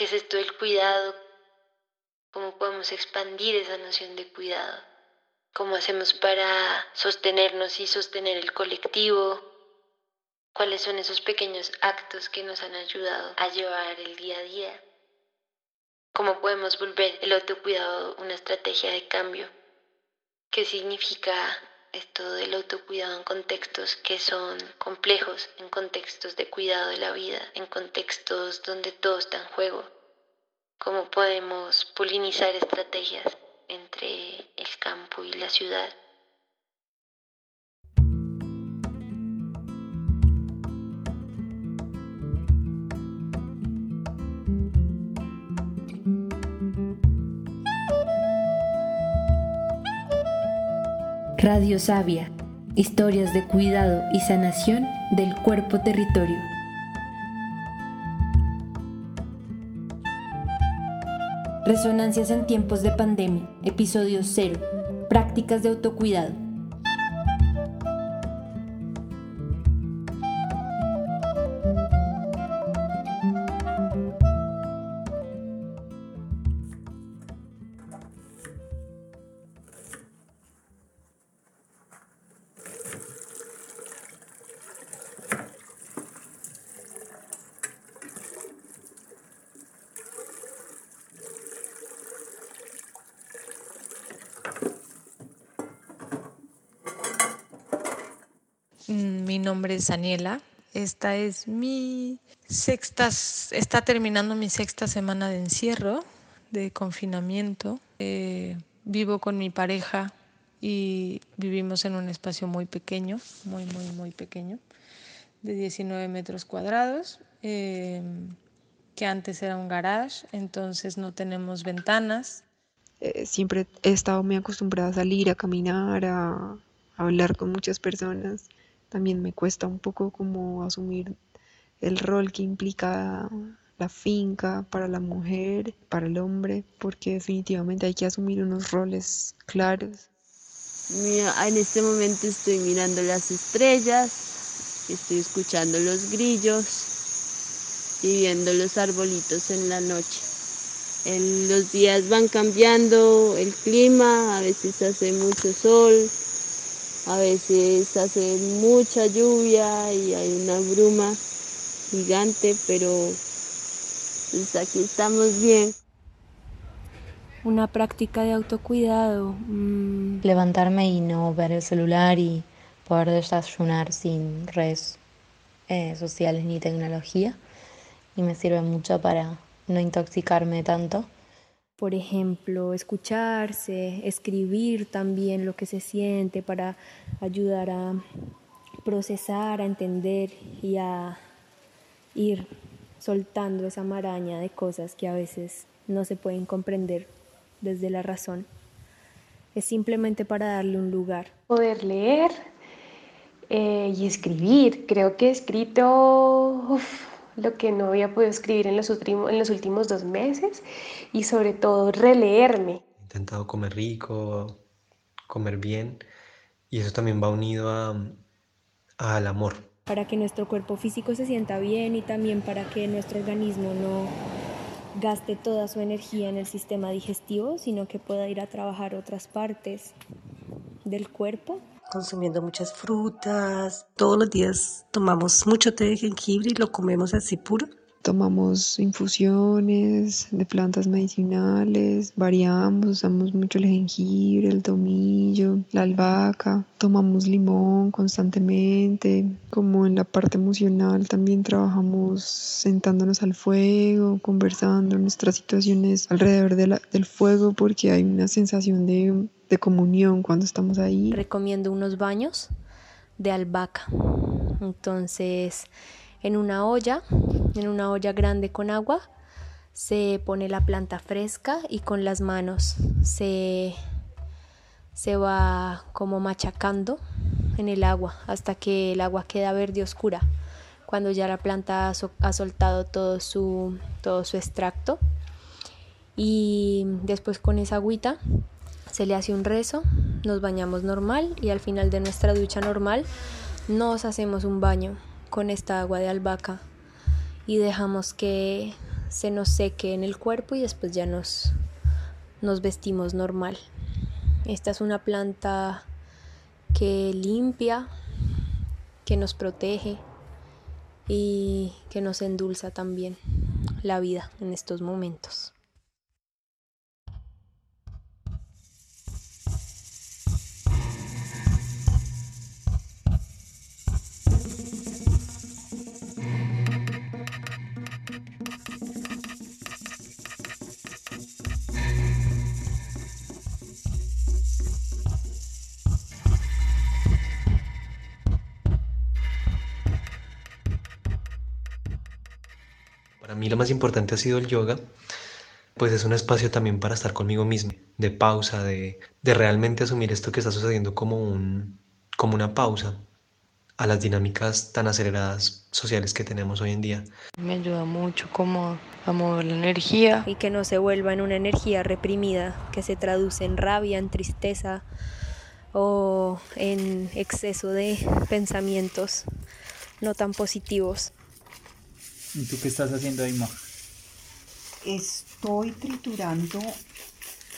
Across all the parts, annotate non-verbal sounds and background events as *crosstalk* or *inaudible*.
¿Qué es esto del cuidado? ¿Cómo podemos expandir esa noción de cuidado? ¿Cómo hacemos para sostenernos y sostener el colectivo? ¿Cuáles son esos pequeños actos que nos han ayudado a llevar el día a día? ¿Cómo podemos volver el autocuidado una estrategia de cambio? ¿Qué significa esto del autocuidado en contextos que son complejos, en contextos de cuidado de la vida, en contextos donde todo está en juego? ¿Cómo podemos polinizar estrategias entre el campo y la ciudad. Radio Sabia, historias de cuidado y sanación del cuerpo territorio. Resonancias en tiempos de pandemia, episodio 0. Prácticas de autocuidado. Mi nombre es Daniela. Esta es mi sexta, está terminando mi sexta semana de encierro, de confinamiento. Eh, vivo con mi pareja y vivimos en un espacio muy pequeño, muy, muy, muy pequeño, de 19 metros cuadrados, eh, que antes era un garage, entonces no tenemos ventanas. Eh, siempre he estado muy acostumbrada a salir, a caminar, a hablar con muchas personas también me cuesta un poco como asumir el rol que implica la finca para la mujer, para el hombre, porque definitivamente hay que asumir unos roles claros. Mira, en este momento estoy mirando las estrellas, estoy escuchando los grillos y viendo los arbolitos en la noche. los días van cambiando, el clima, a veces hace mucho sol, a veces hace mucha lluvia y hay una bruma gigante, pero pues aquí estamos bien. Una práctica de autocuidado. Mm. Levantarme y no ver el celular y poder desayunar sin redes eh, sociales ni tecnología. Y me sirve mucho para no intoxicarme tanto por ejemplo, escucharse, escribir también lo que se siente para ayudar a procesar, a entender y a ir soltando esa maraña de cosas que a veces no se pueden comprender desde la razón. Es simplemente para darle un lugar. Poder leer eh, y escribir. Creo que he escrito lo que no había podido escribir en los, últimos, en los últimos dos meses y sobre todo releerme. He intentado comer rico, comer bien y eso también va unido al amor. Para que nuestro cuerpo físico se sienta bien y también para que nuestro organismo no gaste toda su energía en el sistema digestivo, sino que pueda ir a trabajar otras partes del cuerpo consumiendo muchas frutas. Todos los días tomamos mucho té de jengibre y lo comemos así puro. Tomamos infusiones de plantas medicinales, variamos, usamos mucho el jengibre, el tomillo, la albahaca, tomamos limón constantemente, como en la parte emocional también trabajamos sentándonos al fuego, conversando nuestras situaciones alrededor del fuego porque hay una sensación de de comunión cuando estamos ahí. Recomiendo unos baños de albahaca. Entonces, en una olla, en una olla grande con agua, se pone la planta fresca y con las manos se, se va como machacando en el agua hasta que el agua queda verde oscura. Cuando ya la planta ha, soltado todo su, todo su extracto. Y después con esa agüita se le hace un rezo, nos bañamos normal y al final de nuestra ducha normal nos hacemos un baño con esta agua de albahaca y dejamos que se nos seque en el cuerpo y después ya nos, nos vestimos normal. Esta es una planta que limpia, que nos protege y que nos endulza también la vida en estos momentos. Para mí lo más importante ha sido el yoga, pues es un espacio también para estar conmigo mismo, de pausa, de, de realmente asumir esto que está sucediendo como, un, como una pausa a las dinámicas tan aceleradas sociales que tenemos hoy en día. Me ayuda mucho como a mover la energía. Y que no se vuelva en una energía reprimida, que se traduce en rabia, en tristeza o en exceso de pensamientos no tan positivos. ¿Y tú qué estás haciendo ahí, Ma? Estoy triturando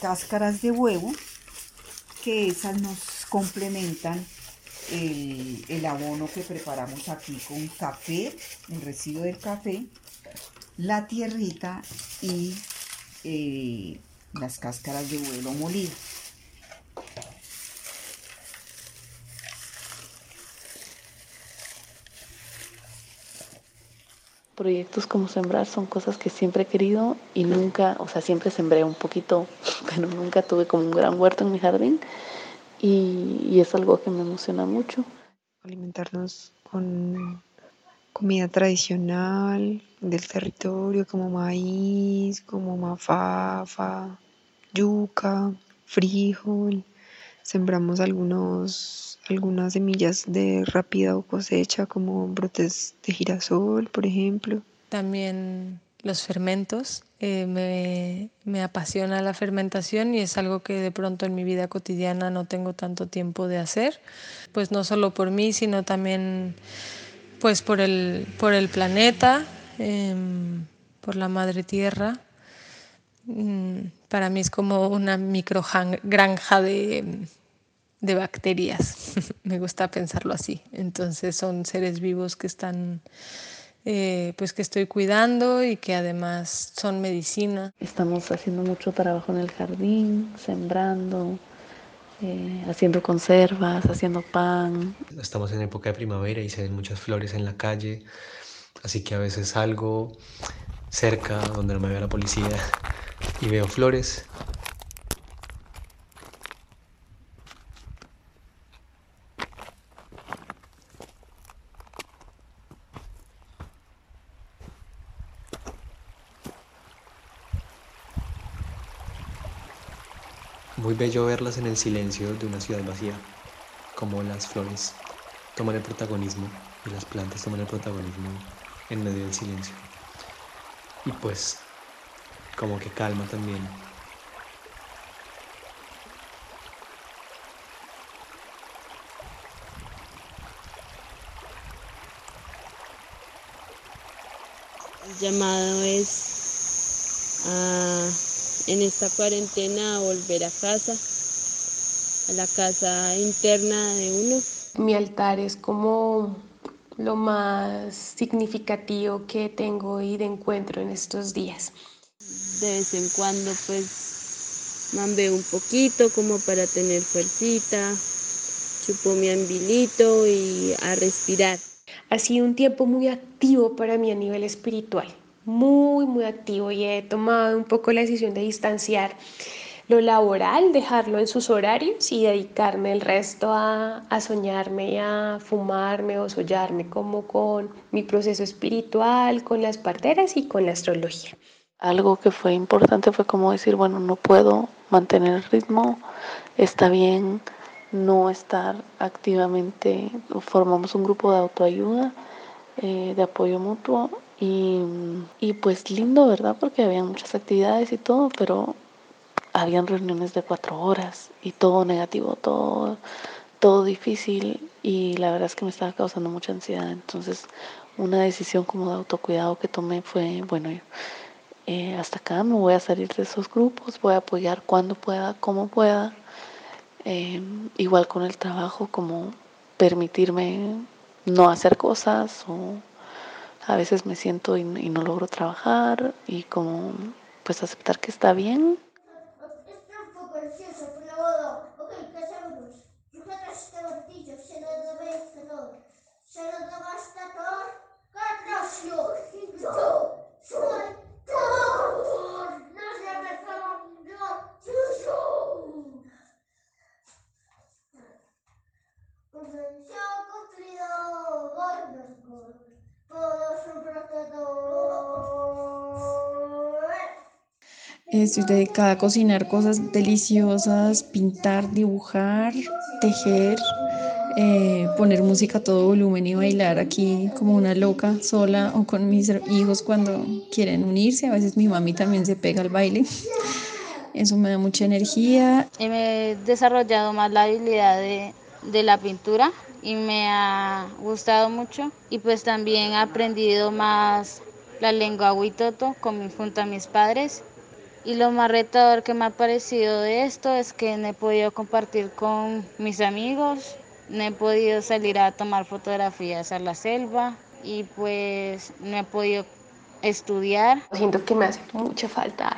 cáscaras de huevo, que esas nos complementan el, abono que preparamos aquí con café, el residuo del café, la tierrita y eh, las cáscaras de huevo molido. Proyectos como sembrar son cosas que siempre he querido y nunca, o sea, siempre sembré un poquito, *laughs* pero nunca tuve como un gran huerto en mi jardín y, es algo que me emociona mucho. Alimentarnos con comida tradicional del territorio como maíz, como mafafa, yuca, frijol. Sembramos algunos, algunas semillas de rápida cosecha como brotes de girasol, por ejemplo. También los fermentos. Eh, me, me, apasiona la fermentación y es algo que de pronto en mi vida cotidiana no tengo tanto tiempo de hacer, pues no solo por mí, sino también pues por el, por el planeta, eh, por la madre tierra. Mm, para mí es como una micro granja de, de bacterias, *laughs* me gusta pensarlo así. Entonces son seres vivos que están eh, pues que estoy cuidando y que además son medicina. Estamos haciendo mucho trabajo en el jardín, sembrando, eh, haciendo conservas, haciendo pan. Estamos en época de primavera y se ven muchas flores en la calle, así que a veces salgo cerca donde no me vea la policía y veo flores Muy bello verlas en el silencio de una ciudad vacía, como las flores toman el protagonismo y las plantas toman el protagonismo en medio del silencio. Y pues, como que calma también. El llamado es a en esta cuarentena a volver a casa, a la casa interna de uno. Mi altar es como lo más significativo que tengo y de encuentro en estos días. De vez en cuando pues mambeo un poquito como para tener fuercita, chupo mi ambilito y a respirar. Ha sido un tiempo muy activo para mí a nivel espiritual muy, muy activo y he tomado un poco la decisión de distanciar lo laboral, dejarlo en sus horarios y dedicarme el resto a, a soñarme y a fumarme o sollarme como con mi proceso espiritual, con las parteras y con la astrología. Algo que fue importante fue como decir, bueno, no puedo mantener el ritmo, está bien no estar activamente, formamos un grupo de autoayuda, eh, de apoyo mutuo y, y, pues lindo, ¿verdad? Porque había muchas actividades y todo, pero habían reuniones de cuatro horas y todo negativo, todo, todo difícil y la verdad es que me estaba causando mucha ansiedad. Entonces una decisión como de autocuidado que tomé fue, bueno, eh, hasta acá, me voy a salir de esos grupos, voy a apoyar cuando pueda, como pueda. Em, igual con el trabajo, como permitirme no hacer cosas o a veces me siento y, y no logro trabajar y como pues aceptar que está bien Estoy dedicada a cocinar cosas deliciosas, pintar, dibujar, tejer, eh, poner música a todo volumen y bailar aquí como una loca sola o con mis hijos cuando quieren unirse. A veces mi mami también se pega al baile. Eso me da mucha energía. He desarrollado más la habilidad de, de la pintura y me ha gustado mucho. Y pues también he aprendido más la lengua huitoto con, junto a mis padres y lo más retador que me ha parecido de esto es que no he podido compartir con mis amigos, no he podido salir a tomar fotografías a la selva y pues no he podido estudiar. Siento que me hace mucha falta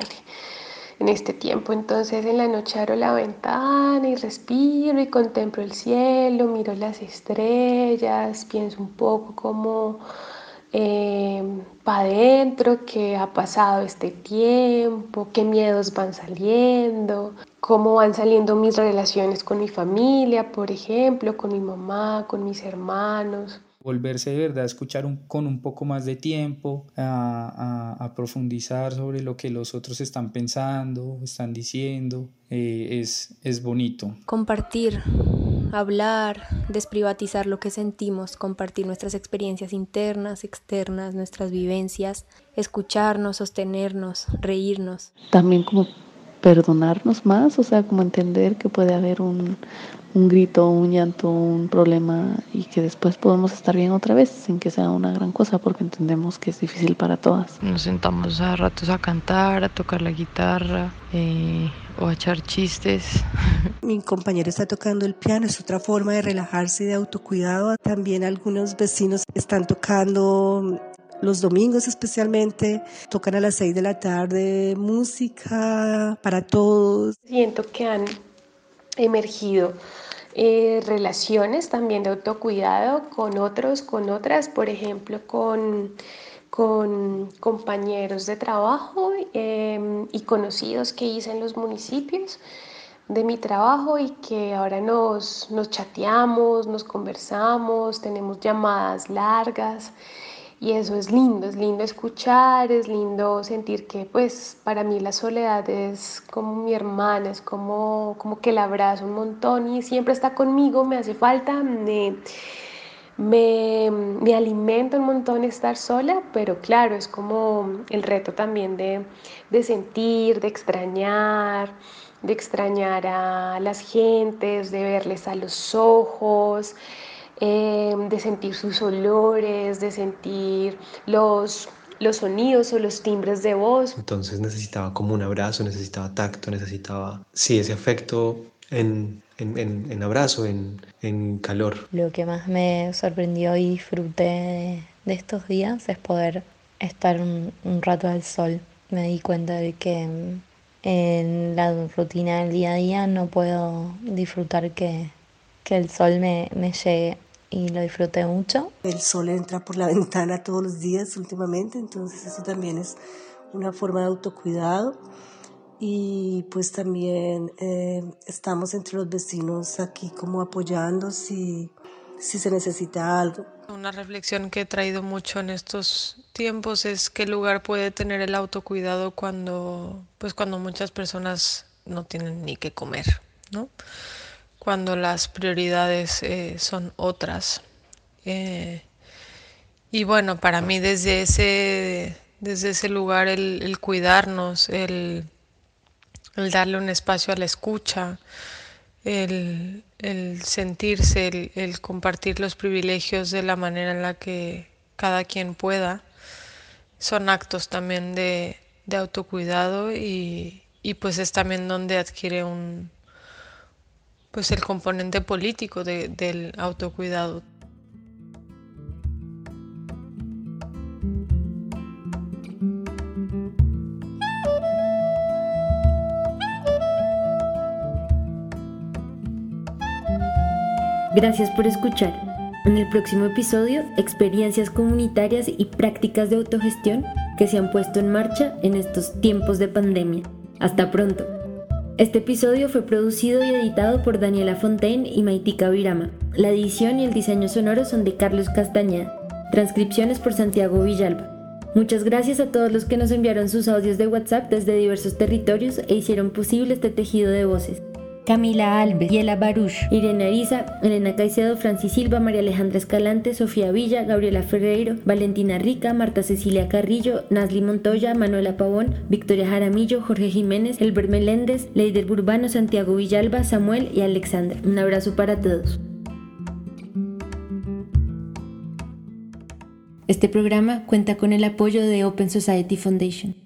en este tiempo, entonces en la noche abro la ventana y respiro y contemplo el cielo, miro las estrellas, pienso un poco como eh, para adentro, qué ha pasado este tiempo, qué miedos van saliendo, cómo van saliendo mis relaciones con mi familia, por ejemplo, con mi mamá, con mis hermanos volverse de verdad a escuchar un, con un poco más de tiempo, a, a, profundizar sobre lo que los otros están pensando, están diciendo, eh, es, es bonito. Compartir, hablar, desprivatizar lo que sentimos, compartir nuestras experiencias internas, externas, nuestras vivencias, escucharnos, sostenernos, reírnos. También como perdonarnos más, o sea, como entender que puede haber un, un grito, un llanto, un problema y que después podemos estar bien otra vez sin que sea una gran cosa porque entendemos que es difícil para todas. Nos sentamos a ratos a cantar, a tocar la guitarra eh, o a echar chistes. *laughs* Mi compañero está tocando el piano, es otra forma de relajarse y de autocuidado. También algunos vecinos están tocando los domingos especialmente, tocan a las 6 de la tarde música para todos. Siento que han emergido eh, relaciones también de autocuidado con otros, con otras, por ejemplo, con, con compañeros de trabajo em, y conocidos que hice en los municipios de mi trabajo y que ahora nos, nos chateamos, nos conversamos, tenemos llamadas largas. Y eso es lindo, es lindo escuchar, es lindo sentir que pues para mí la soledad es como mi hermana, es como, como que la abrazo un montón y siempre está conmigo, me hace falta, me, me, me alimenta un montón estar sola, pero claro, es como el reto también de, de sentir, de extrañar, de extrañar a las gentes, de verles a los ojos. Em, de sentir sus olores, de sentir los, los sonidos o los timbres de voz. Entonces necesitaba como un abrazo, necesitaba tacto, necesitaba, sí, ese afecto en, en, en, abrazo, en, en, calor. Lo que más me sorprendió y disfruté de, estos días es poder estar un, un, rato al sol. Me di cuenta de que en la rutina del día a día no puedo disfrutar que, que el sol me, me llegue y lo disfruté mucho. El sol entra por la *laughs* ventana todos los días últimamente, entonces eso también es una forma de autocuidado. Y pues también eh, estamos entre los vecinos aquí como apoyando si, si se necesita algo. Una reflexión que he traído mucho en estos tiempos es qué lugar puede tener el autocuidado cuando, pues cuando muchas personas no tienen ni qué comer, ¿no? Cuando las prioridades eh, son otras. Eh, y bueno, para mí desde ese, desde ese lugar el, cuidarnos, el, darle un espacio a la escucha, el, sentirse, el, compartir los privilegios de la manera en la que cada quien pueda, son actos también de, de autocuidado y, pues es también donde adquiere un pues el componente político del autocuidado. Gracias por escuchar. En el próximo episodio, experiencias comunitarias y prácticas de autogestión que se han puesto en marcha en estos tiempos de pandemia. Hasta pronto. Este episodio fue producido y editado por Daniela Fontaine y Maitika Virama. La edición y el diseño sonoro son de Carlos Castañeda. Transcripciones por Santiago Villalba. Muchas gracias a todos los que nos enviaron sus audios de WhatsApp desde diversos territorios e hicieron posible este tejido de voces. Camila Alves, Yela Baruch, Irene Ariza, Elena Caicedo, Francis Silva, María Alejandra Escalante, Sofía Villa, Gabriela Ferreiro, Valentina Rica, Marta Cecilia Carrillo, Nasli Montoya, Manuela Pavón, Victoria Jaramillo, Jorge Jiménez, Elber Meléndez, Leider Burbano, Santiago Villalba, Samuel y Alexandra. Un abrazo para todos. Este programa cuenta con el apoyo de Open Society Foundation.